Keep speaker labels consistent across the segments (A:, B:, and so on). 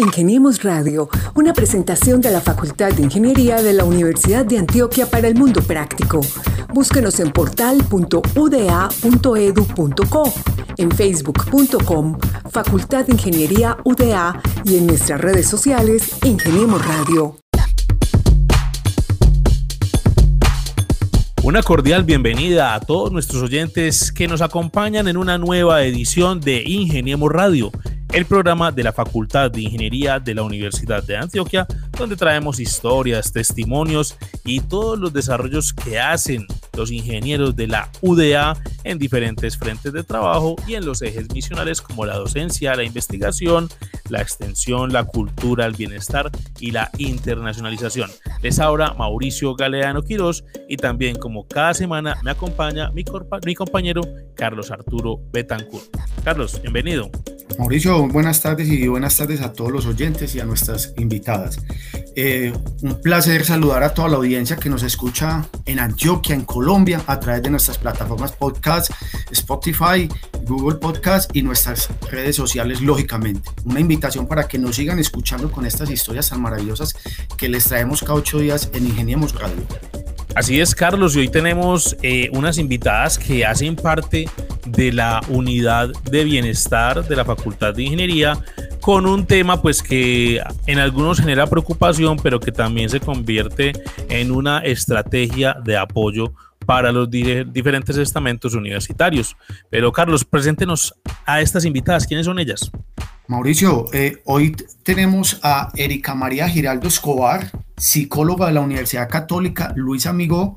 A: Ingeniemos Radio, una presentación de la Facultad de Ingeniería de la Universidad de Antioquia para el Mundo Práctico. Búsquenos en portal.uda.edu.co, en facebook.com, Facultad de Ingeniería UDA y en nuestras redes sociales Ingeniemos Radio.
B: Una cordial bienvenida a todos nuestros oyentes que nos acompañan en una nueva edición de Ingeniemos Radio el programa de la Facultad de Ingeniería de la Universidad de Antioquia, donde traemos historias, testimonios y todos los desarrollos que hacen los ingenieros de la UDA en diferentes frentes de trabajo y en los ejes misionales como la docencia, la investigación, la extensión, la cultura, el bienestar y la internacionalización. Les habla Mauricio Galeano Quirós y también como cada semana me acompaña mi, mi compañero Carlos Arturo Betancourt. Carlos, bienvenido.
C: Mauricio, buenas tardes y buenas tardes a todos los oyentes y a nuestras invitadas. Eh, un placer saludar a toda la audiencia que nos escucha en Antioquia, en Colombia, a través de nuestras plataformas podcast, Spotify, Google Podcast y nuestras redes sociales, lógicamente. Una invitación para que nos sigan escuchando con estas historias tan maravillosas que les traemos cada ocho días en Ingeniemos Radio.
B: Así es, Carlos, y hoy tenemos eh, unas invitadas que hacen parte de la unidad de bienestar de la Facultad de Ingeniería con un tema pues que en algunos genera preocupación, pero que también se convierte en una estrategia de apoyo para los diferentes estamentos universitarios. Pero Carlos, preséntenos a estas invitadas. ¿Quiénes son ellas?
C: Mauricio, eh, hoy tenemos a Erika María Giraldo Escobar, psicóloga de la Universidad Católica Luis Amigo,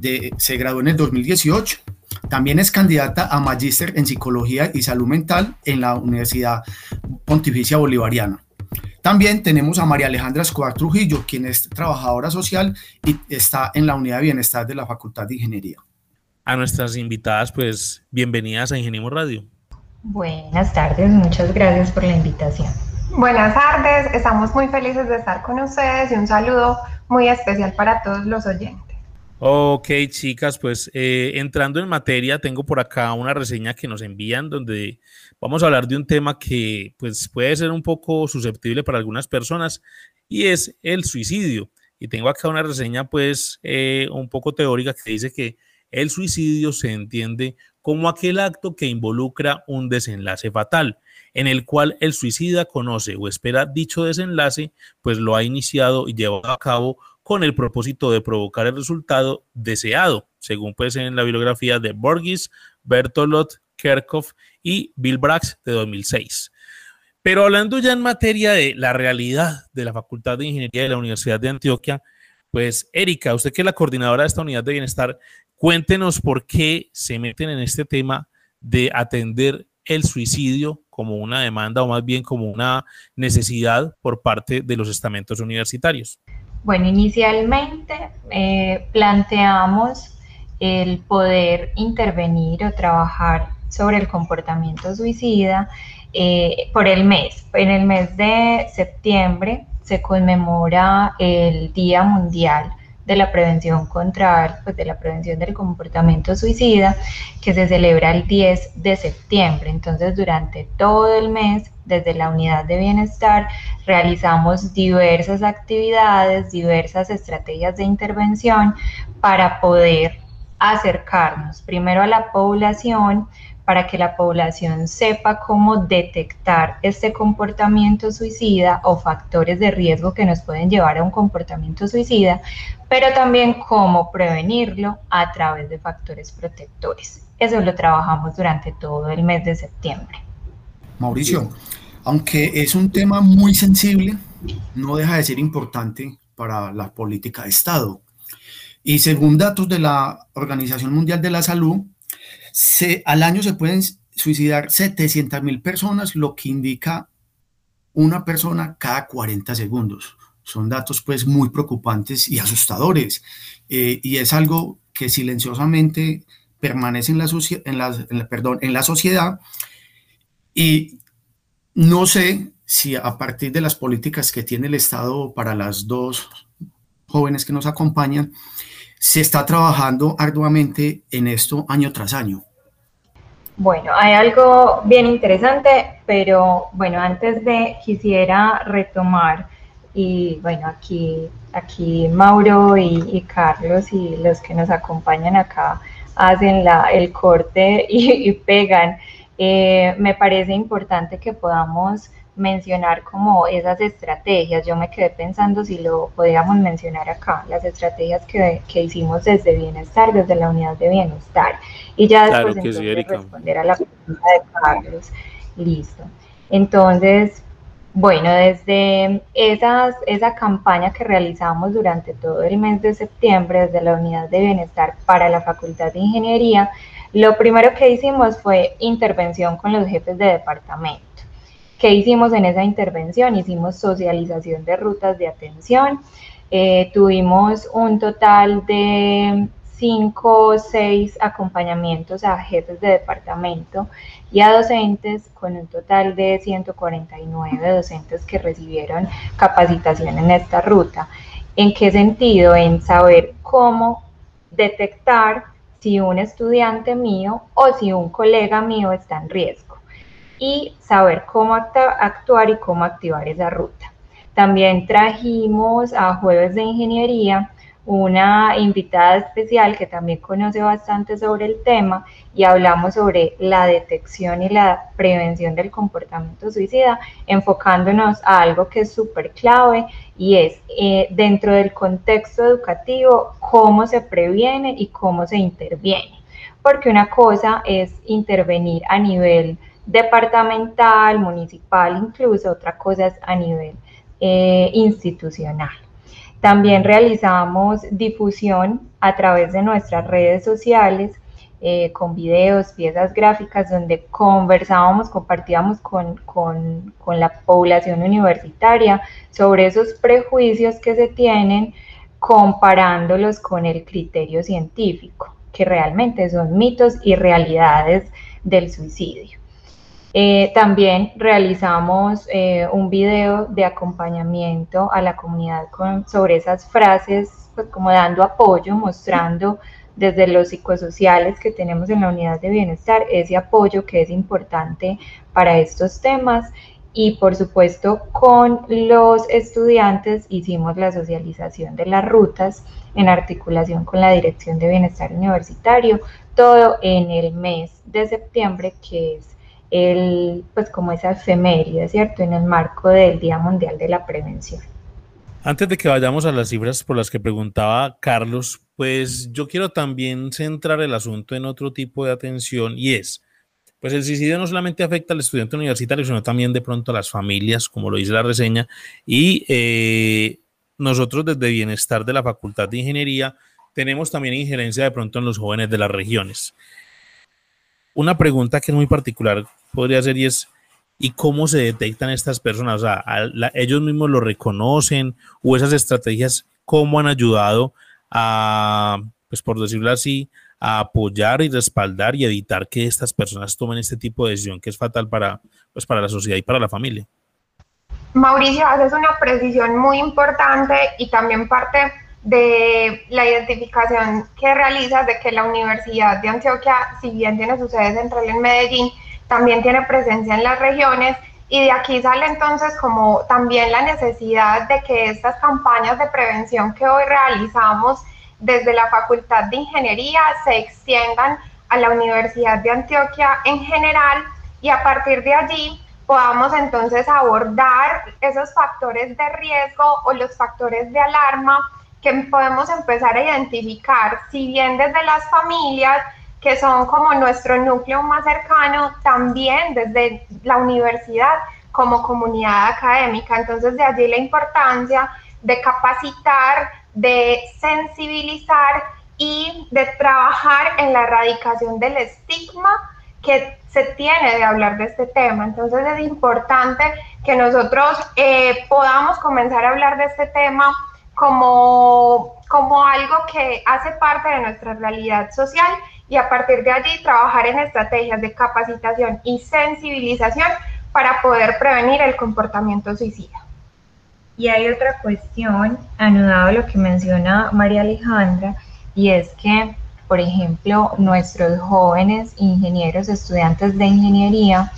C: de, se graduó en el 2018. También es candidata a magíster en psicología y salud mental en la Universidad Pontificia Bolivariana. También tenemos a María Alejandra Escobar Trujillo, quien es trabajadora social y está en la unidad de bienestar de la Facultad de Ingeniería.
B: A nuestras invitadas, pues bienvenidas a Ingeniemos Radio.
D: Buenas tardes, muchas gracias por la invitación.
E: Buenas tardes, estamos muy felices de estar con ustedes y un saludo muy especial para todos los oyentes.
B: Ok, chicas, pues eh, entrando en materia, tengo por acá una reseña que nos envían donde vamos a hablar de un tema que pues puede ser un poco susceptible para algunas personas y es el suicidio. Y tengo acá una reseña pues eh, un poco teórica que dice que el suicidio se entiende como aquel acto que involucra un desenlace fatal, en el cual el suicida conoce o espera dicho desenlace, pues lo ha iniciado y llevado a cabo con el propósito de provocar el resultado deseado, según pues en la bibliografía de Borges, Bertolot, Kerkhoff y Bill Brax de 2006. Pero hablando ya en materia de la realidad de la Facultad de Ingeniería de la Universidad de Antioquia, pues Erika, usted que es la coordinadora de esta unidad de bienestar, Cuéntenos por qué se meten en este tema de atender el suicidio como una demanda o más bien como una necesidad por parte de los estamentos universitarios.
D: Bueno, inicialmente eh, planteamos el poder intervenir o trabajar sobre el comportamiento suicida eh, por el mes. En el mes de septiembre se conmemora el Día Mundial de la prevención contra, pues de la prevención del comportamiento suicida, que se celebra el 10 de septiembre. Entonces, durante todo el mes, desde la unidad de bienestar, realizamos diversas actividades, diversas estrategias de intervención para poder acercarnos primero a la población, para que la población sepa cómo detectar este comportamiento suicida o factores de riesgo que nos pueden llevar a un comportamiento suicida, pero también cómo prevenirlo a través de factores protectores. Eso lo trabajamos durante todo el mes de septiembre.
C: Mauricio, aunque es un tema muy sensible, no deja de ser importante para la política de Estado. Y según datos de la Organización Mundial de la Salud, se, al año se pueden suicidar 700 mil personas, lo que indica una persona cada 40 segundos. Son datos pues muy preocupantes y asustadores. Eh, y es algo que silenciosamente permanece en la, en, perdón, en la sociedad. Y no sé si a partir de las políticas que tiene el Estado para las dos jóvenes que nos acompañan, se está trabajando arduamente en esto año tras año.
D: Bueno, hay algo bien interesante, pero bueno, antes de quisiera retomar y bueno, aquí, aquí Mauro y, Carlos y los que nos acompañan acá hacen la, el corte y, pegan. Eh, me parece importante que podamos mencionar como esas estrategias. Yo me quedé pensando si lo podíamos mencionar acá, las estrategias que, que hicimos desde Bienestar, desde la unidad de Bienestar. Y ya después entonces, responder a la pregunta de Carlos. Listo. Entonces, bueno, desde esas, esa campaña que realizamos durante todo el mes de septiembre desde la Unidad de Bienestar para la Facultad de Ingeniería, lo primero que hicimos fue intervención con los jefes de departamento. ¿Qué hicimos en esa intervención? Hicimos socialización de rutas de atención. Eh, tuvimos un total de cinco o seis acompañamientos a jefes de departamento y a docentes con un total de 149 docentes que recibieron capacitación en esta ruta. ¿En qué sentido? En saber cómo detectar si un estudiante mío o si un colega mío está en riesgo y saber cómo actuar y cómo activar esa ruta. También trajimos a Jueves de Ingeniería una invitada especial que también conoce bastante sobre el tema y hablamos sobre la detección y la prevención del comportamiento suicida, enfocándonos a algo que es súper clave y es eh, dentro del contexto educativo cómo se previene y cómo se interviene. Porque una cosa es intervenir a nivel departamental, municipal, incluso otra cosa es a nivel eh, institucional. También realizamos difusión a través de nuestras redes sociales eh, con videos, piezas gráficas donde conversábamos, compartíamos con, con, con, la población universitaria sobre esos prejuicios que se tienen comparándolos con el criterio científico, que realmente son mitos y realidades del suicidio. Eh, también realizamos eh, un video de acompañamiento a la comunidad sobre esas frases, pues como dando apoyo, mostrando desde los psicosociales que tenemos en la unidad de bienestar ese apoyo que es importante para estos temas. Y por supuesto con los estudiantes hicimos la socialización de las rutas en articulación con la Dirección de Bienestar Universitario, todo en el mes de septiembre que es pues como esa efeméride, ¿cierto? En el marco del Día Mundial de la Prevención.
B: Antes de que vayamos a las cifras por las que preguntaba Carlos, pues yo quiero también centrar el asunto en otro tipo de atención y es, pues el suicidio no solamente afecta al estudiante universitario, sino también de pronto a las familias, como lo dice la reseña, y eh, nosotros desde Bienestar de la Facultad de Ingeniería tenemos también injerencia de pronto en los jóvenes de las regiones. Una pregunta que es muy particular podría ser y es, ¿y cómo se detectan estas personas? O sea, ¿ellos mismos lo reconocen o esas estrategias cómo han ayudado a, pues por decirlo así, a apoyar y respaldar y evitar que estas personas tomen este tipo de decisión que es fatal para, pues para la sociedad y para la familia?
E: Mauricio, haces una precisión muy importante y también parte de la identificación que realizas de que la Universidad de Antioquia, si bien tiene su sede central en Medellín, también tiene presencia en las regiones y de aquí sale entonces como también la necesidad de que estas campañas de prevención que hoy realizamos desde la Facultad de Ingeniería se extiendan a la Universidad de Antioquia en general y a partir de allí podamos entonces abordar esos factores de riesgo o los factores de alarma que podemos empezar a identificar, si bien desde las familias, que son como nuestro núcleo más cercano, también desde la universidad como comunidad académica. Entonces, de allí la importancia de capacitar, de sensibilizar y de trabajar en la erradicación del estigma que se tiene de hablar de este tema. Entonces es importante que nosotros eh, podamos comenzar a hablar de este tema como, como algo que hace parte de nuestra realidad social y a partir de allí trabajar en estrategias de capacitación y sensibilización para poder prevenir el comportamiento suicida.
D: Y hay otra cuestión, anudado a lo que menciona María Alejandra, y es que por ejemplo, nuestros jóvenes ingenieros, estudiantes de ingeniería,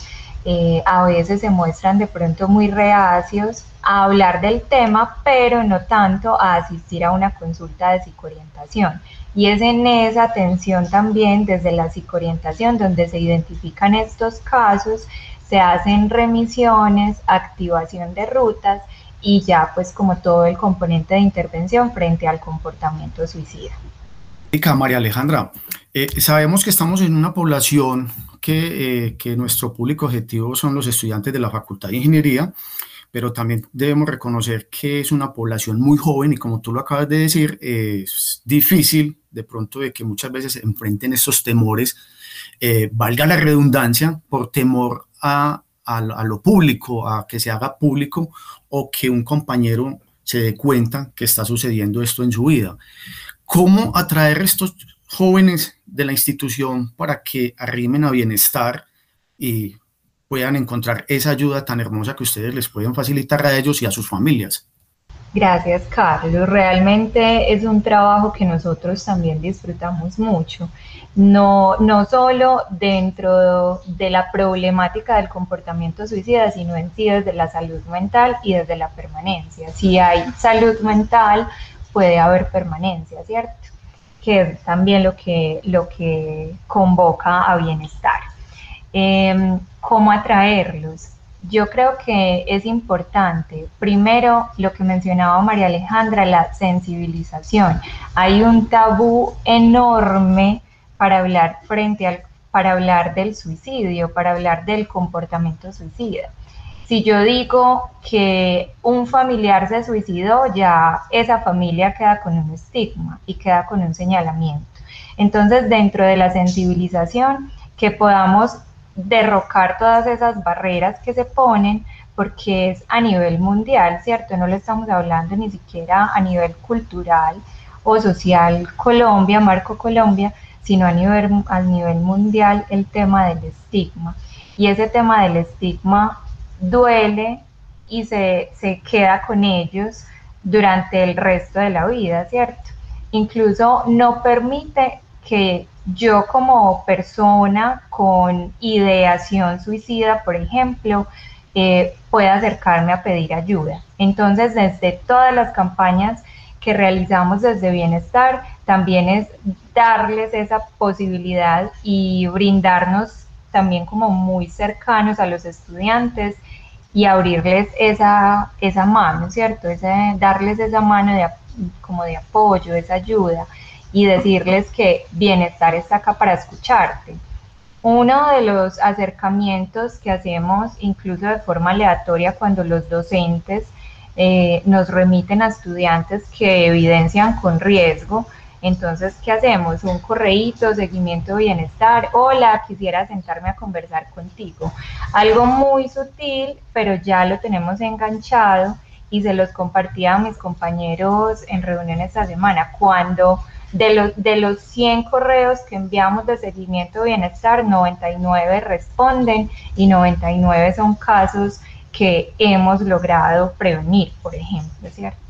D: eh, a veces se muestran de pronto muy reacios a hablar del tema, pero no tanto a asistir a una consulta de psicoorientación. Y es en esa atención también desde la psicoorientación donde se identifican estos casos, se hacen remisiones, activación de rutas y ya pues como todo el componente de intervención frente al comportamiento suicida.
C: María Alejandra, eh, sabemos que estamos en una población que, eh, que, nuestro público objetivo son los estudiantes de la Facultad de Ingeniería, pero también debemos reconocer que es una población muy joven y como tú lo acabas de decir, es difícil de pronto de que muchas veces enfrenten estos temores, eh, valga la redundancia, por temor a, a, a, lo público, a que se haga público o que un compañero se dé cuenta que está sucediendo esto en su vida. ¿Cómo atraer estos jóvenes de la institución para que arrimen a bienestar y puedan encontrar esa ayuda tan hermosa que ustedes les pueden facilitar a ellos y a sus familias.
D: Gracias, Carlos. Realmente es un trabajo que nosotros también disfrutamos mucho. No, no solo dentro de la problemática del comportamiento suicida, sino en sí desde la salud mental y desde la permanencia. Si hay salud mental, puede haber permanencia, ¿cierto? Que es también lo que, lo que convoca a bienestar. Em, ¿Cómo atraerlos? Yo creo que es importante, primero, lo que mencionaba María Alejandra, la sensibilización. Hay un tabú enorme para hablar frente al, para hablar del suicidio, para hablar del comportamiento suicida. Si yo digo que un familiar se suicidó, ya esa familia queda con un estigma y queda con un señalamiento. Entonces, dentro de la sensibilización, que podamos derrocar todas esas barreras que se ponen porque es a nivel mundial, ¿cierto? No le estamos hablando ni siquiera a nivel cultural o social Colombia, Marco Colombia, sino a nivel, a nivel mundial el tema del estigma. Y ese tema del estigma duele y se, se queda con ellos durante el resto de la vida, ¿cierto? Incluso no permite que yo como persona con ideación suicida, por ejemplo, eh, pueda acercarme a pedir ayuda. Entonces, desde todas las campañas que realizamos desde Bienestar, también es darles esa posibilidad y brindarnos también como muy cercanos a los estudiantes y abrirles esa, esa mano, ¿cierto? Ese, darles esa mano de, como de apoyo, esa ayuda y decirles que bienestar está acá para escucharte. Uno de los acercamientos que hacemos incluso de forma aleatoria cuando los docentes eh, nos remiten a estudiantes que evidencian con riesgo, entonces, ¿qué hacemos? Un correíto, seguimiento de bienestar. Hola, quisiera sentarme a conversar contigo. Algo muy sutil, pero ya lo tenemos enganchado y se los compartía a mis compañeros en reunión esta semana. Cuando de los, de los 100 correos que enviamos de seguimiento de bienestar, 99 responden y 99 son casos que hemos logrado prevenir, por ejemplo, ¿cierto?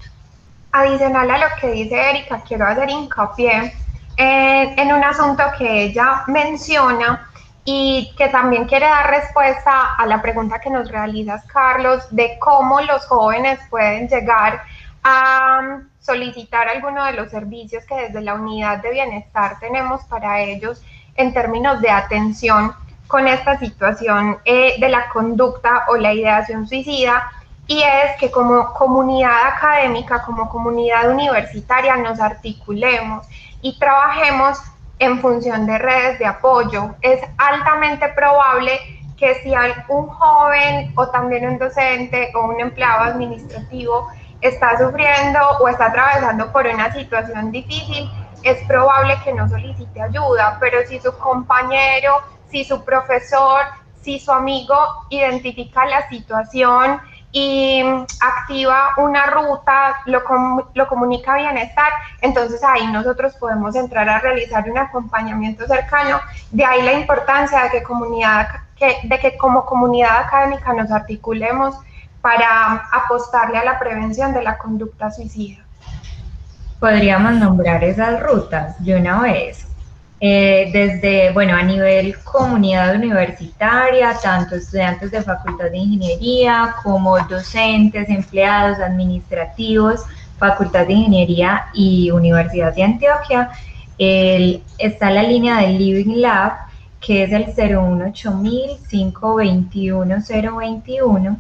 E: Adicional a lo que dice Erika, quiero hacer hincapié en, en un asunto que ella menciona y que también quiere dar respuesta a la pregunta que nos realizas, Carlos, de cómo los jóvenes pueden llegar a solicitar alguno de los servicios que desde la unidad de bienestar tenemos para ellos en términos de atención con esta situación eh, de la conducta o la ideación suicida y es que como comunidad académica, como comunidad universitaria nos articulemos y trabajemos en función de redes de apoyo. Es altamente probable que si un joven o también un docente o un empleado administrativo está sufriendo o está atravesando por una situación difícil, es probable que no solicite ayuda, pero si su compañero, si su profesor, si su amigo identifica la situación y activa una ruta, lo, lo comunica bienestar, entonces ahí nosotros podemos entrar a realizar un acompañamiento cercano. De ahí la importancia de que, comunidad, de que como comunidad académica nos articulemos para apostarle a la prevención de la conducta suicida.
D: Podríamos nombrar esas rutas de una vez. Eh, desde, bueno, a nivel comunidad universitaria, tanto estudiantes de Facultad de Ingeniería como docentes, empleados administrativos, Facultad de Ingeniería y Universidad de Antioquia. está la línea del Living Lab, que es el 018-521-021.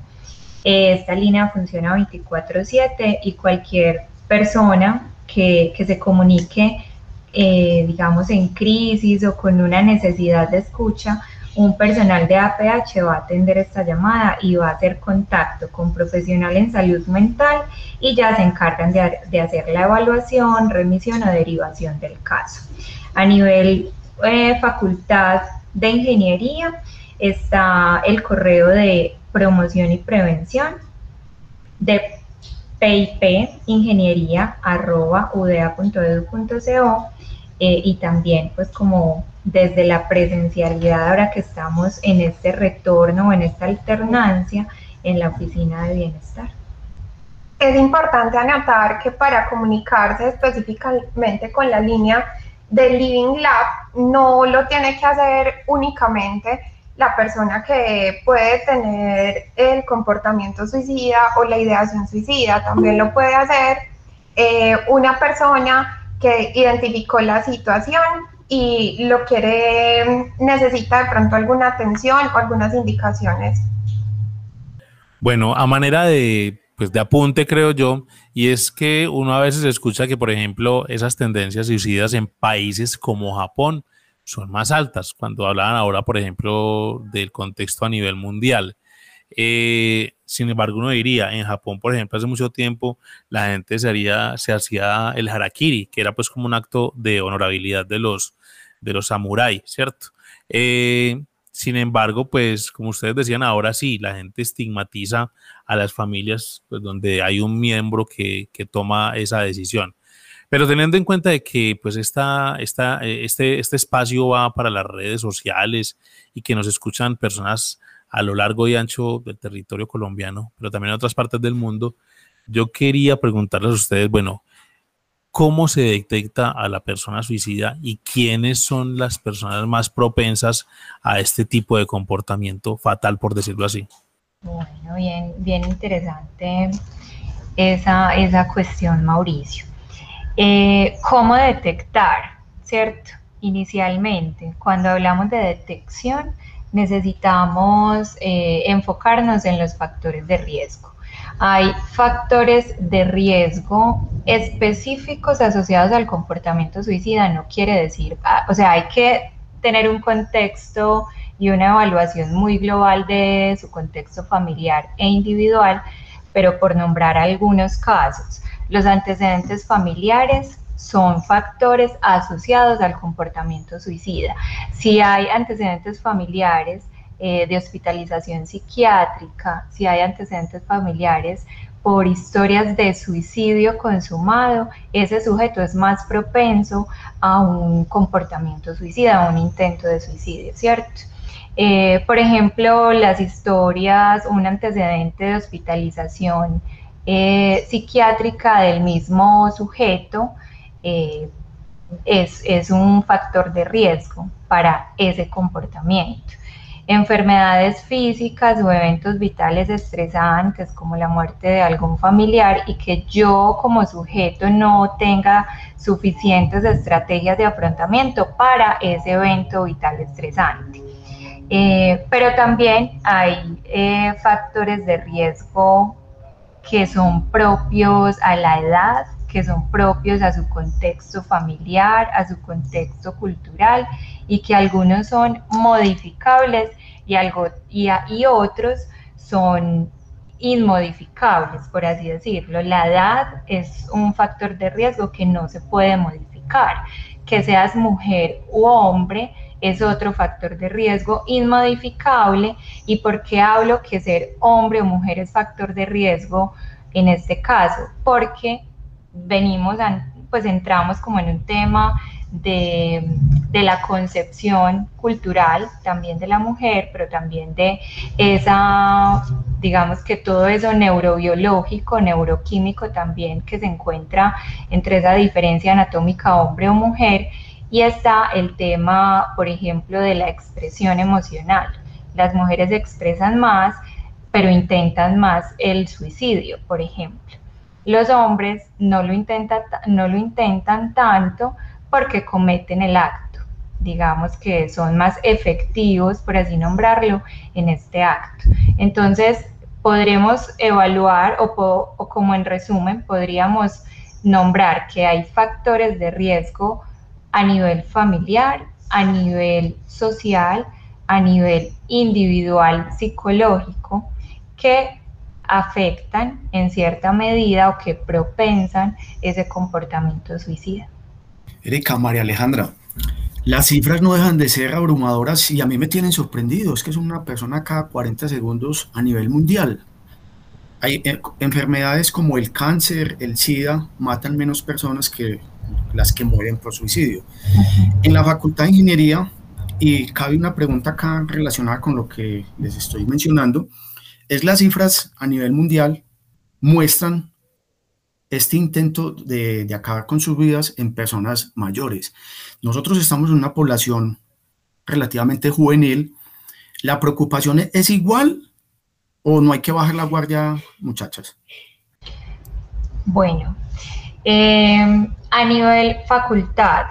D: Esta línea funciona 24/7 y cualquier persona que, que se comunique eh, digamos, en crisis o con una necesidad de escucha, un personal de APH va a atender esta llamada y va a hacer contacto con profesional en salud mental y ya se encargan de, hacer la evaluación, remisión o derivación del caso. A nivel eh, facultad de ingeniería está el correo de promoción y prevención de PIP ingeniería arroba udea.edu.co eh, y también pues como desde la presencialidad ahora que estamos en este retorno o en esta alternancia en la oficina de bienestar.
E: Es importante anotar que para comunicarse específicamente con la línea del Living Lab no lo tiene que hacer únicamente la persona que puede tener el comportamiento suicida o la ideación suicida, también lo puede hacer eh, una persona que identificó la situación y lo quiere, necesita de pronto alguna atención o algunas indicaciones.
B: Bueno, a manera de, pues de apunte, creo yo, y es que uno a veces escucha que, por ejemplo, esas tendencias suicidas en países como Japón son más altas, cuando hablaban ahora, por ejemplo, del contexto a nivel mundial. Eh, sin embargo, uno diría, en Japón, por ejemplo, hace mucho tiempo la gente se, haría, se hacía el harakiri, que era pues como un acto de honorabilidad de los, de los samuráis, ¿cierto? Eh, sin embargo, pues como ustedes decían, ahora sí, la gente estigmatiza a las familias pues, donde hay un miembro que, que toma esa decisión. Pero teniendo en cuenta de que pues esta, esta, eh, este, este espacio va para las redes sociales y que nos escuchan personas a lo largo y ancho del territorio colombiano, pero también en otras partes del mundo, yo quería preguntarles a ustedes, bueno, ¿cómo se detecta a la persona suicida y quiénes son las personas más propensas a este tipo de comportamiento fatal, por decirlo así?
D: Bueno, bien, bien interesante esa, esa cuestión, Mauricio. Eh, ¿Cómo detectar? ¿Cierto? Inicialmente, cuando hablamos de detección, necesitamos eh, enfocarnos en los factores de riesgo. Hay factores de riesgo específicos asociados al comportamiento suicida, no quiere decir, ah, o sea, hay que tener un contexto y una evaluación muy global de su contexto familiar e individual, pero por nombrar algunos casos, los antecedentes familiares, son factores asociados al comportamiento suicida. Si hay antecedentes familiares eh, de hospitalización psiquiátrica, si hay antecedentes familiares por historias de suicidio consumado, ese sujeto es más propenso a un comportamiento suicida, a un intento de suicidio, ¿cierto? Eh, por ejemplo, las historias, un antecedente de hospitalización eh, psiquiátrica del mismo sujeto, eh, es, un factor de riesgo para ese comportamiento. Enfermedades físicas o eventos vitales estresantes como la muerte de algún familiar y que yo como sujeto no tenga suficientes estrategias de afrontamiento para ese evento vital estresante. Eh, pero también hay eh, factores de riesgo que son propios a la edad, que son propios a su contexto familiar, a su contexto cultural y que algunos son modificables y, algo, y, otros son inmodificables, por así decirlo. La edad es un factor de riesgo que no se puede modificar. Que seas mujer u hombre es otro factor de riesgo inmodificable. ¿Y por qué hablo que ser hombre o mujer es factor de riesgo en este caso? Porque venimos, pues entramos como en un tema de, la concepción cultural también de la mujer, pero también de esa, digamos que todo eso neurobiológico, neuroquímico también que se encuentra entre esa diferencia anatómica hombre o mujer Y está el tema, por ejemplo, de la expresión emocional. Las mujeres expresan más, pero intentan más el suicidio, por ejemplo. Los hombres no lo, no lo intentan tanto porque cometen el acto. Digamos que son más efectivos, por así nombrarlo, en este acto. Entonces, podremos evaluar o, o como en resumen, podríamos nombrar que hay factores de riesgo a nivel familiar, a nivel social, a nivel individual psicológico que afectan en cierta medida o que propensan ese comportamiento suicida.
C: Erika, María Alejandra, las cifras no dejan de ser abrumadoras y a mí me tienen sorprendido. Es que es una persona cada 40 segundos a nivel mundial. Hay eh, enfermedades como el cáncer, el SIDA, matan menos personas que las que mueren por suicidio. En la Facultad de Ingeniería, y cabe una pregunta acá relacionada con lo que les estoy mencionando, es las cifras a nivel mundial muestran este intento de, acabar con sus vidas en personas mayores. Nosotros estamos en una población relativamente juvenil. ¿La preocupación es igual o no hay que bajar la guardia, muchachas?
D: Bueno, em, a nivel facultad,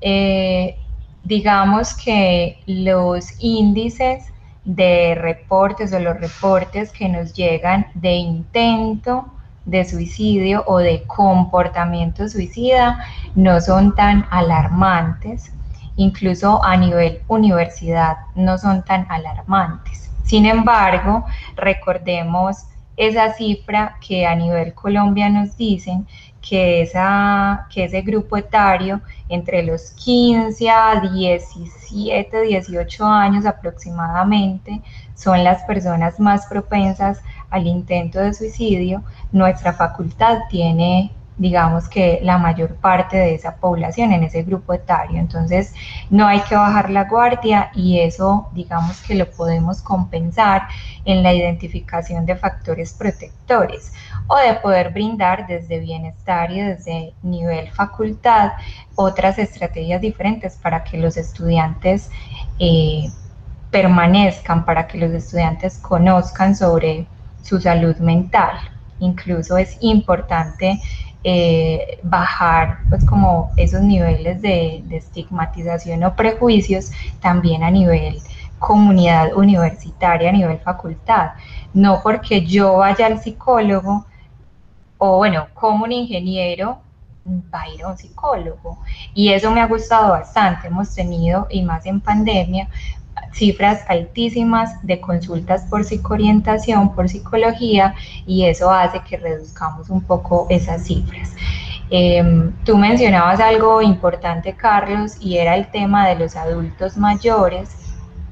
D: eh, digamos que los índices de reportes o los reportes que nos llegan de intento de suicidio o de comportamiento suicida no son tan alarmantes, incluso a nivel universidad no son tan alarmantes. Sin embargo, recordemos esa cifra que a nivel Colombia nos dicen que, esa, que ese grupo etario entre los 15 a 17, 18 años aproximadamente son las personas más propensas al intento de suicidio, nuestra facultad tiene digamos que la mayor parte de esa población en ese grupo etario. Entonces, no hay que bajar la guardia y eso, digamos que lo podemos compensar en la identificación de factores protectores o de poder brindar desde bienestar y desde nivel facultad otras estrategias diferentes para que los estudiantes eh, permanezcan, para que los estudiantes conozcan sobre su salud mental. Incluso es importante eh, bajar pues como esos niveles de, de, estigmatización o prejuicios también a nivel comunidad universitaria, a nivel facultad. No porque yo vaya al psicólogo o bueno, como un ingeniero va a ir a un psicólogo. Y eso me ha gustado bastante. Hemos tenido, y más en pandemia, cifras altísimas de consultas por psicoorientación, por psicología, y eso hace que reduzcamos un poco esas cifras. Em, tú mencionabas algo importante, Carlos, y era el tema de los adultos mayores.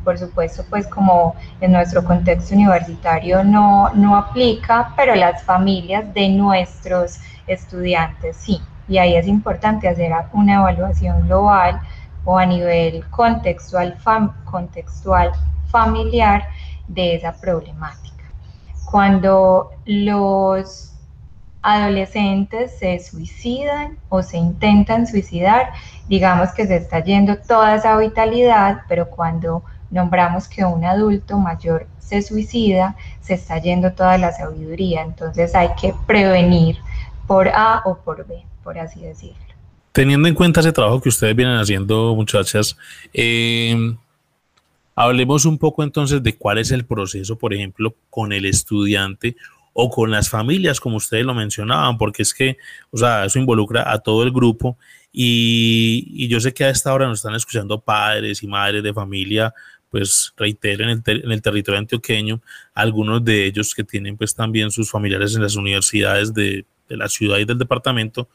D: Por supuesto, pues como en nuestro contexto universitario no, no aplica, pero las familias de nuestros estudiantes sí. Y ahí es importante hacer una evaluación global o a nivel contextual, contextual familiar de esa problemática. Cuando los adolescentes se suicidan o se intentan suicidar, digamos que se está yendo toda esa vitalidad, pero cuando nombramos que un adulto mayor se suicida, se está yendo toda la sabiduría. Entonces hay que prevenir por A o por B, por así decirlo.
B: Teniendo en cuenta ese trabajo que ustedes vienen haciendo, muchachas, eh, hablemos un poco entonces de cuál es el proceso, por ejemplo, con el estudiante o con las familias, como ustedes lo mencionaban, porque es que, o sea, eso involucra a todo el grupo y, yo sé que a esta hora nos están escuchando padres y madres de familia, pues reitero, en el, en el territorio antioqueño, algunos de ellos que tienen pues también sus familiares en las universidades de, de la ciudad y del departamento,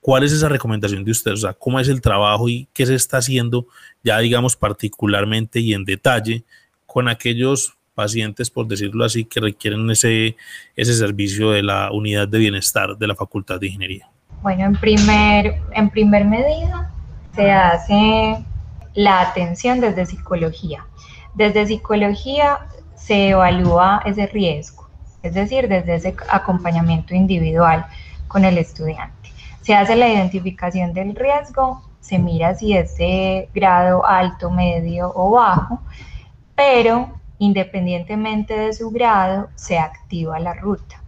B: ¿Cuál es esa recomendación de ustedes? O sea, ¿cómo es el trabajo y qué se está haciendo ya, digamos, particularmente y en detalle con aquellos pacientes, por decirlo así, que requieren ese, ese servicio de la unidad de bienestar de la Facultad de Ingeniería?
D: Bueno, en primer, en primer medida se hace la atención desde psicología. Desde psicología se evalúa ese riesgo, es decir, desde ese acompañamiento individual con el estudiante. Se hace la identificación del riesgo se mira si es de grado alto, medio o bajo, pero independientemente de su grado, se activa la ruta.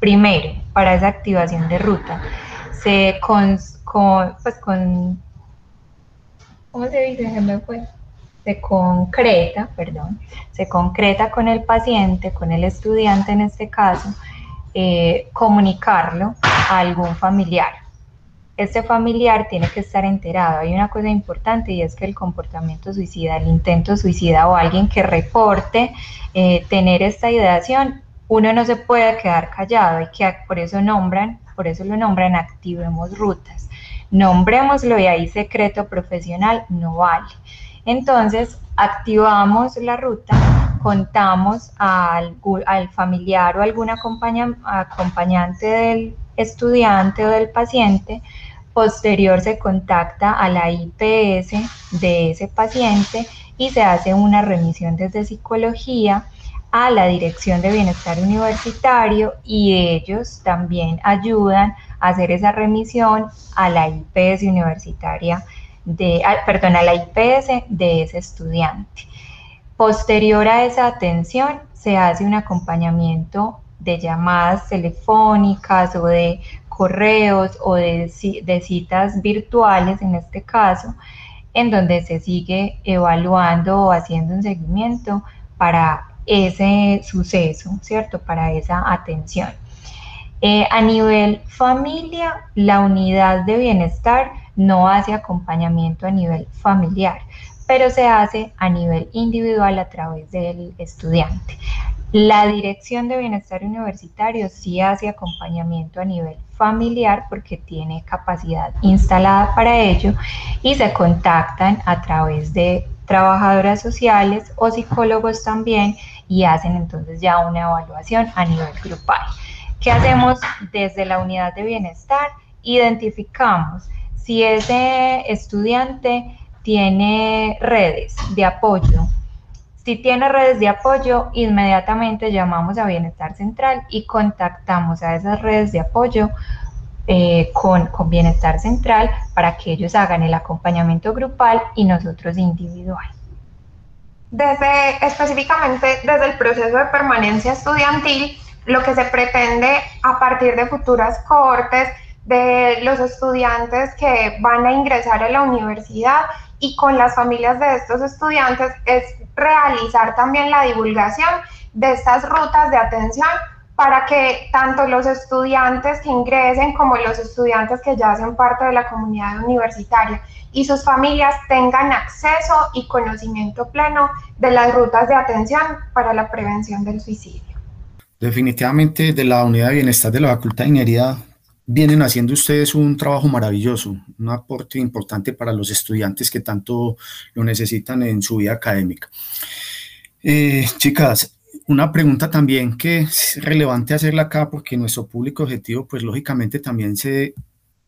D: Primero, para esa activación de ruta, se con, pues ¿cómo se dice? Se me fue. Se concreta, perdón, se concreta con el paciente, con el estudiante en este caso, eh, comunicarlo a algún familiar. Este familiar tiene que estar enterado. Hay una cosa importante y es que el comportamiento suicida, el intento suicida o alguien que reporte eh, tener esta ideación, uno no se puede quedar callado, hay que, por eso nombran, por eso lo nombran activemos rutas nombrémoslo y ahí secreto profesional no vale. Entonces, activamos la ruta, contamos al, familiar o algún acompañante del estudiante o del paciente, posterior se contacta a la IPS de ese paciente y se hace una remisión desde psicología a la Dirección de Bienestar Universitario y ellos también ayudan a hacer esa remisión a la IPS universitaria de, perdón, a la IPS de ese estudiante. Posterior a esa atención se hace un acompañamiento de llamadas telefónicas o de correos o de, citas virtuales en este caso, en donde se sigue evaluando o haciendo un seguimiento para ese suceso, ¿cierto? Para esa atención. Eh, a nivel familia, la unidad de bienestar no hace acompañamiento a nivel familiar, pero se hace a nivel individual a través del estudiante. La Dirección de Bienestar Universitario sí hace acompañamiento a nivel familiar porque tiene capacidad instalada para ello y se contactan a través de trabajadoras sociales o psicólogos también y hacen entonces ya una evaluación a nivel grupal. ¿Qué hacemos desde la unidad de bienestar? Identificamos si ese estudiante tiene redes de apoyo. Si tiene redes de apoyo, inmediatamente llamamos a Bienestar Central y contactamos a esas redes de apoyo eh, con, con, Bienestar Central para que ellos hagan el acompañamiento grupal y nosotros individual.
E: Desde específicamente desde el proceso de permanencia estudiantil, lo que se pretende a partir de futuras cohortes de los estudiantes que van a ingresar a la universidad y con las familias de estos estudiantes es realizar también la divulgación de estas rutas de atención para que tanto los estudiantes que ingresen como los estudiantes que ya hacen parte de la comunidad universitaria y sus familias tengan acceso y conocimiento pleno de las rutas de atención para la prevención del suicidio.
C: Definitivamente de la unidad de bienestar de la Facultad de Ingeniería vienen haciendo ustedes un trabajo maravilloso, un aporte importante para los estudiantes que tanto lo necesitan en su vida académica. Eh, chicas, una pregunta también que es relevante hacerla acá porque nuestro público objetivo, pues lógicamente también se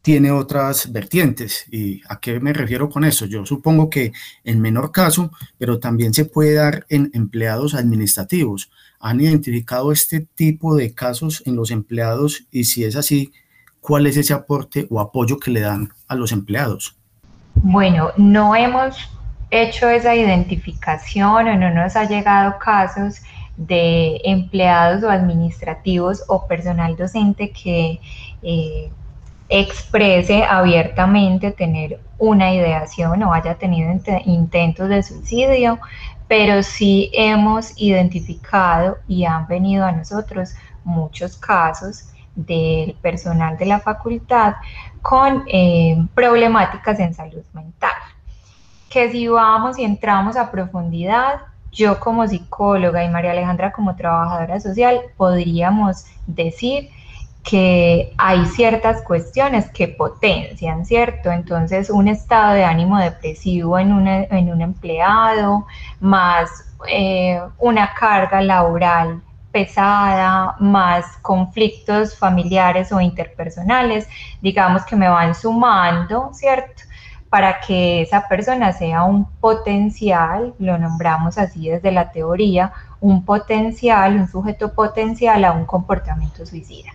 C: tiene otras vertientes. ¿Y a qué me refiero con eso? Yo supongo que en menor caso, pero también se puede dar en empleados administrativos. ¿Han identificado este tipo de casos en los empleados? Y si es así, ¿cuál es ese aporte o apoyo que le dan a los empleados?
D: Bueno, no hemos hecho esa identificación o no nos ha llegado casos de empleados o administrativos o personal docente que eh, exprese abiertamente tener una ideación o haya tenido intentos de suicidio, pero sí hemos identificado y han venido a nosotros muchos casos del personal de la facultad con eh, problemáticas en salud mental. Que si vamos y entramos a profundidad, yo como psicóloga y María Alejandra como trabajadora social podríamos decir que hay ciertas cuestiones que potencian, ¿cierto? Entonces, un estado de ánimo depresivo en, en un empleado, más eh, una carga laboral pesada, más conflictos familiares o interpersonales, digamos que me van sumando, ¿cierto? para que esa persona sea un potencial, lo nombramos así desde la teoría, un potencial, un sujeto potencial a un comportamiento suicida.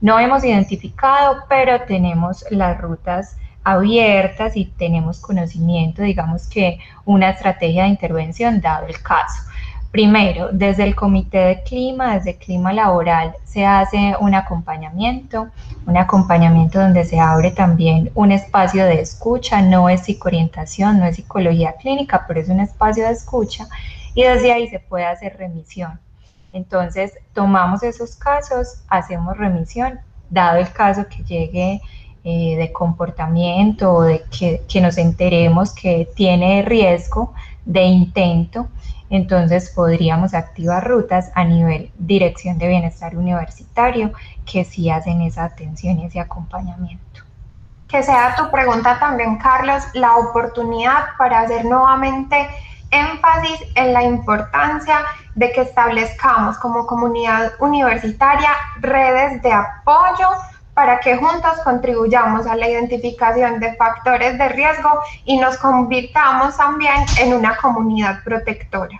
D: No hemos identificado, pero tenemos las rutas abiertas y tenemos conocimiento, digamos que una estrategia de intervención dado el caso. Primero, desde el Comité de Clima, desde Clima Laboral, se hace un acompañamiento, un acompañamiento donde se abre también un espacio de escucha, no es psicoorientación, no es psicología clínica, pero es un espacio de escucha y desde ahí se puede hacer remisión. Entonces, tomamos esos casos, hacemos remisión, dado el caso que llegue eh, de comportamiento o de que, que nos enteremos que tiene riesgo de intento entonces podríamos activar rutas a nivel dirección de bienestar universitario que sí hacen esa atención y ese acompañamiento.
E: Que sea tu pregunta también, Carlos, la oportunidad para hacer nuevamente énfasis en la importancia de que establezcamos como comunidad universitaria redes de apoyo para que juntos contribuyamos a la identificación de factores de riesgo y nos convirtamos también en una comunidad protectora.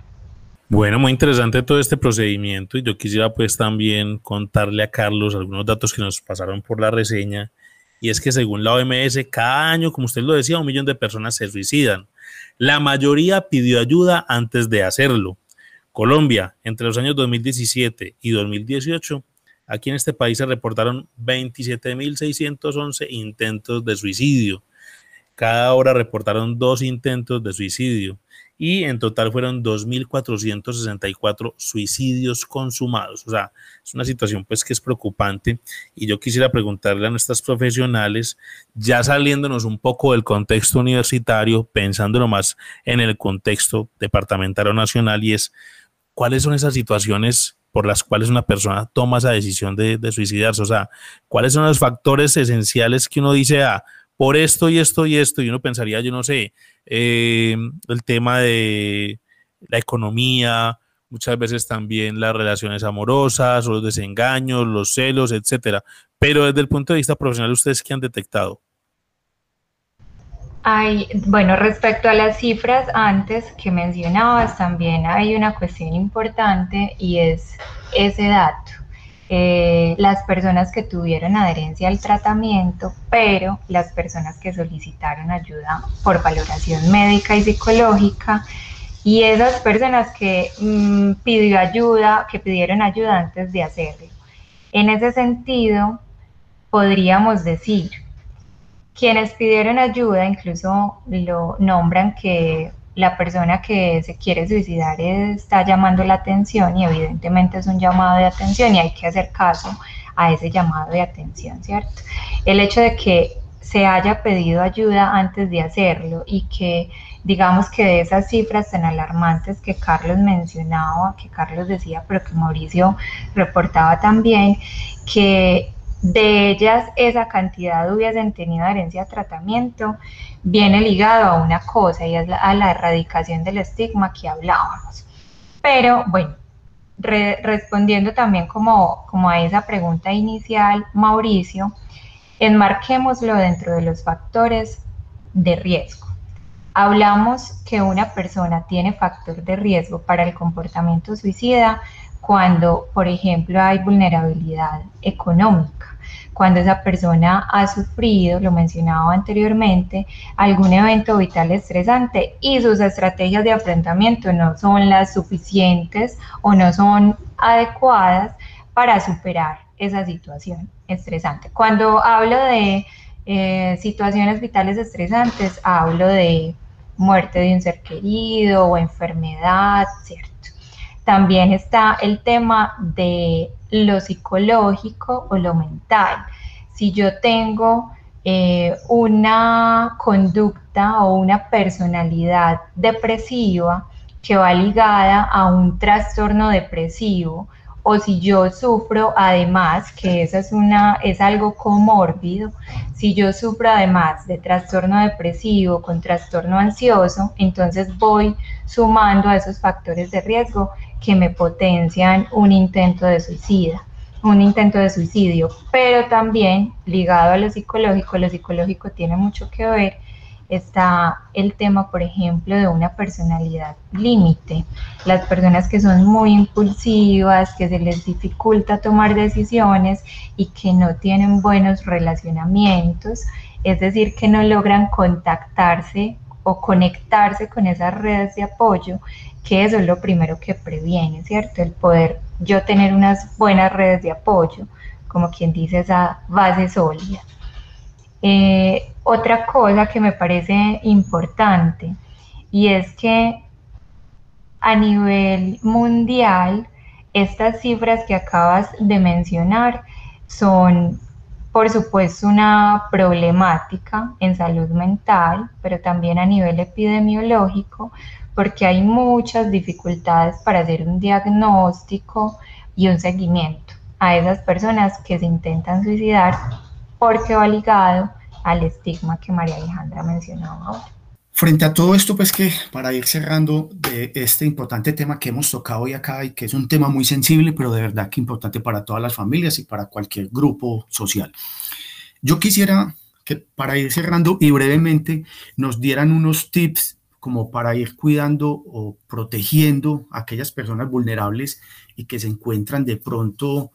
B: Bueno, muy interesante todo este procedimiento y yo quisiera pues también contarle a Carlos algunos datos que nos pasaron por la reseña y es que según la OMS cada año, como usted lo decía, un millón de personas se suicidan. La mayoría pidió ayuda antes de hacerlo. Colombia, entre los años 2017 y 2018, Aquí en este país se reportaron 27.611 intentos de suicidio. Cada hora reportaron dos intentos de suicidio y en total fueron 2.464 suicidios consumados. O sea, es una situación pues que es preocupante y yo quisiera preguntarle a nuestras profesionales, ya saliéndonos un poco del contexto universitario, pensándolo más en el contexto departamental o nacional y es, ¿cuáles son esas situaciones por las cuales una persona toma esa decisión de, suicidarse? O sea, ¿cuáles son los factores esenciales que uno dice, ah, por esto y esto y esto? Y uno pensaría, yo no sé, eh, el tema de la economía, muchas veces también las relaciones amorosas o los desengaños, los celos, etcétera. Pero desde el punto de vista profesional, ¿ustedes qué han detectado?
D: Hay, bueno, respecto a las cifras antes que mencionabas, también hay una cuestión importante y es ese dato. Eh, las personas que tuvieron adherencia al tratamiento, pero las personas que solicitaron ayuda por valoración médica y psicológica, y esas personas que mm, pidió ayuda, que pidieron ayuda antes de hacerlo. En ese sentido, podríamos decir quienes pidieron ayuda incluso lo nombran que la persona que se quiere suicidar está llamando la atención y evidentemente es un llamado de atención y hay que hacer caso a ese llamado de atención, ¿cierto? El hecho de que se haya pedido ayuda antes de hacerlo y que digamos que de esas cifras tan alarmantes que Carlos mencionaba, que Carlos decía, pero que Mauricio reportaba también, que de ellas esa cantidad hubiesen tenido adherencia a tratamiento, viene ligado a una cosa y es a la erradicación del estigma que hablábamos. Pero bueno, respondiendo también como, como a esa pregunta inicial, Mauricio, enmarquémoslo dentro de los factores de riesgo. Hablamos que una persona tiene factor de riesgo para el comportamiento suicida cuando, por ejemplo, hay vulnerabilidad económica, cuando esa persona ha sufrido, lo mencionaba anteriormente, algún evento vital estresante y sus estrategias de enfrentamiento no son las suficientes o no son adecuadas para superar esa situación estresante. Cuando hablo de eh, situaciones vitales estresantes, hablo de muerte de un ser querido o enfermedad, ¿cierto? También está el tema de lo psicológico o lo mental. Si yo tengo eh, una conducta o una personalidad depresiva que va ligada a un trastorno depresivo, o si yo sufro además, que eso es, una, es algo comórbido, si yo sufro además de trastorno depresivo con trastorno ansioso, entonces voy sumando a esos factores de riesgo que me potencian un intento de suicida, un intento de suicidio, pero también ligado a lo psicológico, lo psicológico tiene mucho que ver está el tema, por ejemplo, de una personalidad límite. Las personas que son muy impulsivas, que se les dificulta tomar decisiones y que no tienen buenos relacionamientos, es decir, que no logran contactarse o conectarse con esas redes de apoyo, que eso es lo primero que previene, ¿cierto? El poder yo tener unas buenas redes de apoyo, como quien dice esa base sólida. Eh, otra cosa que me parece importante y es que a nivel mundial estas cifras que acabas de mencionar son por supuesto una problemática en salud mental, pero también a nivel epidemiológico, porque hay muchas dificultades para hacer un diagnóstico y un seguimiento a esas personas que se intentan suicidar porque va ligado al estigma que María Alejandra mencionaba ahora.
C: Frente a todo esto, pues que para ir cerrando de este importante tema que hemos tocado hoy acá y que es un tema muy sensible, pero de verdad que importante para todas las familias y para cualquier grupo social. Yo quisiera que para ir cerrando y brevemente nos dieran unos tips como para ir cuidando o protegiendo a aquellas personas vulnerables y que se encuentran de pronto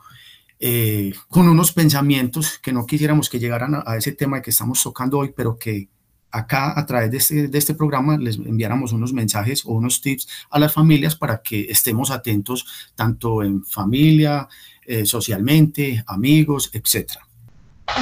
C: eh, con unos pensamientos que no quisiéramos que llegaran a, ese tema que estamos tocando hoy, pero que acá a través de este, de este programa les enviáramos unos mensajes o unos tips a las familias para que estemos atentos tanto en familia, eh, socialmente, amigos, etcétera.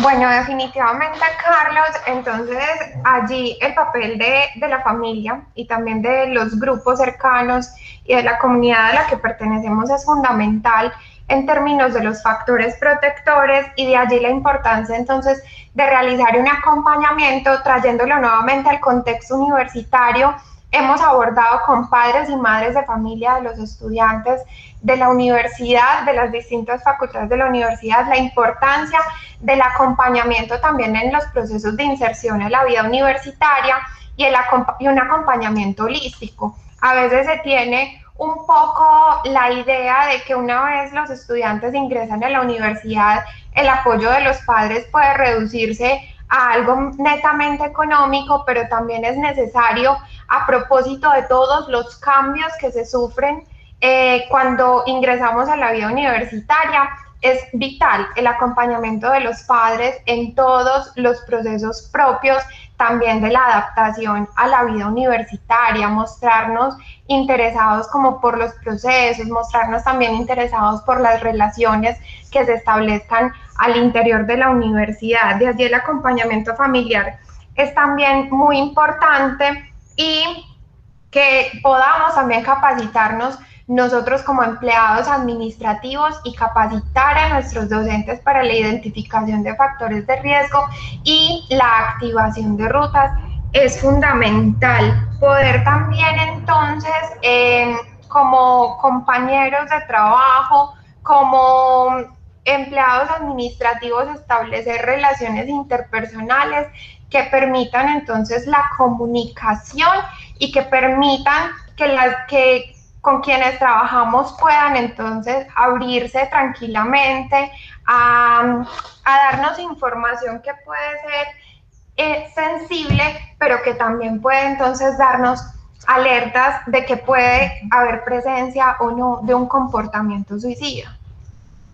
E: Bueno, definitivamente, Carlos, entonces allí el papel de, de, la familia y también de los grupos cercanos y de la comunidad a la que pertenecemos es fundamental en términos de los factores protectores y de allí la importancia entonces de realizar un acompañamiento trayéndolo nuevamente al contexto universitario. Hemos abordado con padres y madres de familia de los estudiantes de la universidad, de las distintas facultades de la universidad, la importancia del acompañamiento también en los procesos de inserción en la vida universitaria y, el, un acompañamiento holístico. A veces se tiene un poco la idea de que una vez los estudiantes ingresan a la universidad, el apoyo de los padres puede reducirse a algo netamente económico, pero también es necesario a propósito de todos los cambios que se sufren eh, cuando ingresamos a la vida universitaria. Es vital el acompañamiento de los padres en todos los procesos propios también de la adaptación a la vida universitaria, mostrarnos interesados como por los procesos, mostrarnos también interesados por las relaciones que se establezcan al interior de la universidad. De allí el acompañamiento familiar es también muy importante y que podamos también capacitarnos nosotros como empleados administrativos y capacitar a nuestros docentes para la identificación de factores de riesgo y la activación de rutas es fundamental. Poder también entonces, em, como compañeros de trabajo, como empleados administrativos, establecer relaciones interpersonales que permitan entonces la comunicación y que permitan que, las, que con quienes trabajamos puedan entonces abrirse tranquilamente a, darnos información que puede ser eh, sensible, pero que también puede entonces darnos alertas de que puede haber presencia o no de un comportamiento suicida.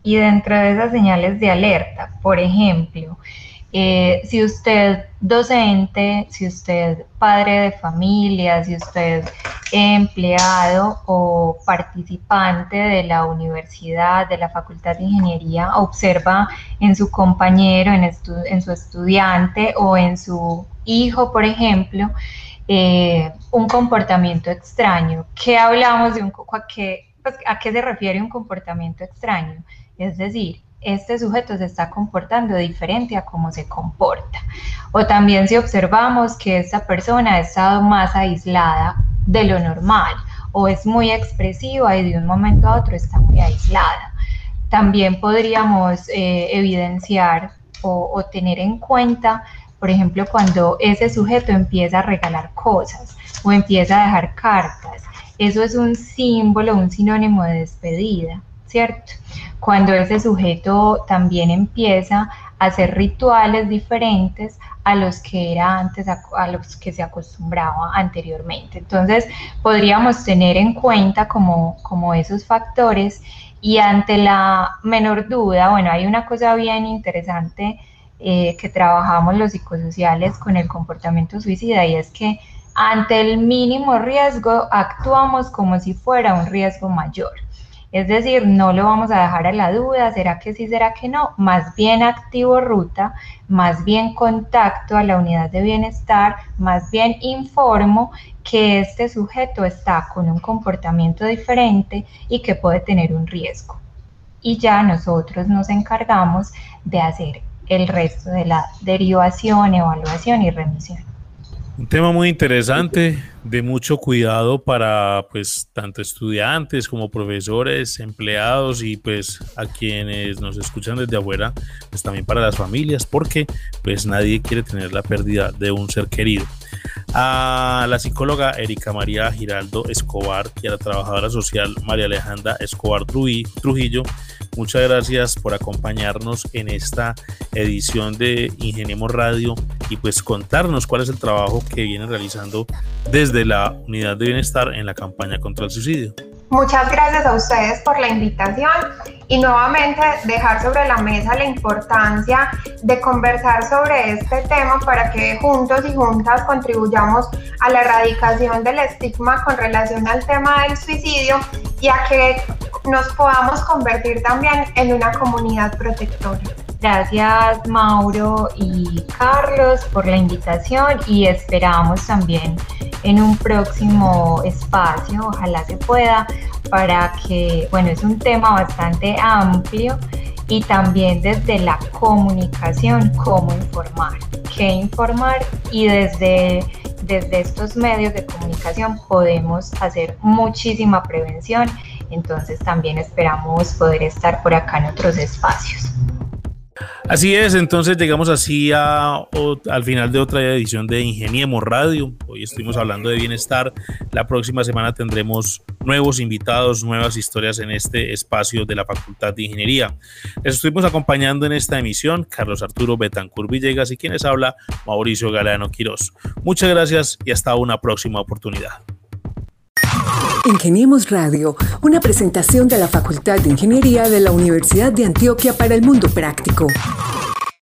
D: Y dentro de esas señales de alerta, por ejemplo, eh, si usted docente, si usted padre de familia, si usted empleado o participante de la universidad, de la Facultad de Ingeniería, observa en su compañero, en, en su estudiante o en su hijo, por ejemplo, eh, un comportamiento extraño. ¿Qué hablamos de un... A qué, pues, ¿A qué se refiere un comportamiento extraño? Es decir, este sujeto se está comportando diferente a cómo se comporta. O también si observamos que esta persona ha estado más aislada de lo normal o es muy expresiva y de un momento a otro está muy aislada. También podríamos eh, evidenciar o, tener en cuenta, por ejemplo, cuando ese sujeto empieza a regalar cosas o empieza a dejar cartas. Eso es un símbolo, un sinónimo de despedida ¿cierto? Cuando ese sujeto también empieza hacer rituales diferentes a los que era antes, a, los que se acostumbraba anteriormente. Entonces, podríamos tener en cuenta como, como esos factores y ante la menor duda, bueno, hay una cosa bien interesante eh, que trabajamos los psicosociales con el comportamiento suicida y es que ante el mínimo riesgo actuamos como si fuera un riesgo mayor. Es decir, no lo vamos a dejar a la duda, será que sí, será que no, más bien activo ruta, más bien contacto a la unidad de bienestar, más bien informo que este sujeto está con un comportamiento diferente y que puede tener un riesgo. Y ya nosotros nos encargamos de hacer el resto de la derivación, evaluación y remisión.
B: Un tema muy interesante, de mucho cuidado para pues tanto estudiantes como profesores, empleados y pues a quienes nos escuchan desde afuera, pues también para las familias, porque pues nadie quiere tener la pérdida de un ser querido. A la psicóloga Erika María Giraldo Escobar y a la trabajadora social María Alejandra Escobar Trujillo, muchas gracias por acompañarnos en esta edición de Ingeniemos Radio y pues contarnos cuál es el trabajo que vienen realizando desde la Unidad de Bienestar en la campaña contra el suicidio.
E: Muchas gracias a ustedes por la invitación y nuevamente dejar sobre la mesa la importancia de conversar sobre este tema para que juntos y juntas contribuyamos a la erradicación del estigma con relación al tema del suicidio y a que nos podamos convertir también en una comunidad protectora.
D: Gracias Mauro y Carlos por la invitación y esperamos también en un próximo espacio, ojalá se pueda, para que, bueno, es un tema bastante amplio y también desde la comunicación, cómo informar, qué informar y desde, desde estos medios de comunicación podemos hacer muchísima prevención. Entonces también esperamos poder estar por acá en otros espacios.
B: Así es, entonces llegamos así a, al final de otra edición de Ingeniemos Radio. Hoy estuvimos hablando de bienestar. La próxima semana tendremos nuevos invitados, nuevas historias en este espacio de la Facultad de Ingeniería. Les estuvimos acompañando en esta emisión Carlos Arturo Betancur Villegas y quienes habla Mauricio Galeano Quirós. Muchas gracias y hasta una próxima oportunidad.
A: Ingeniemos Radio, una presentación de la Facultad de Ingeniería de la Universidad de Antioquia para el Mundo Práctico.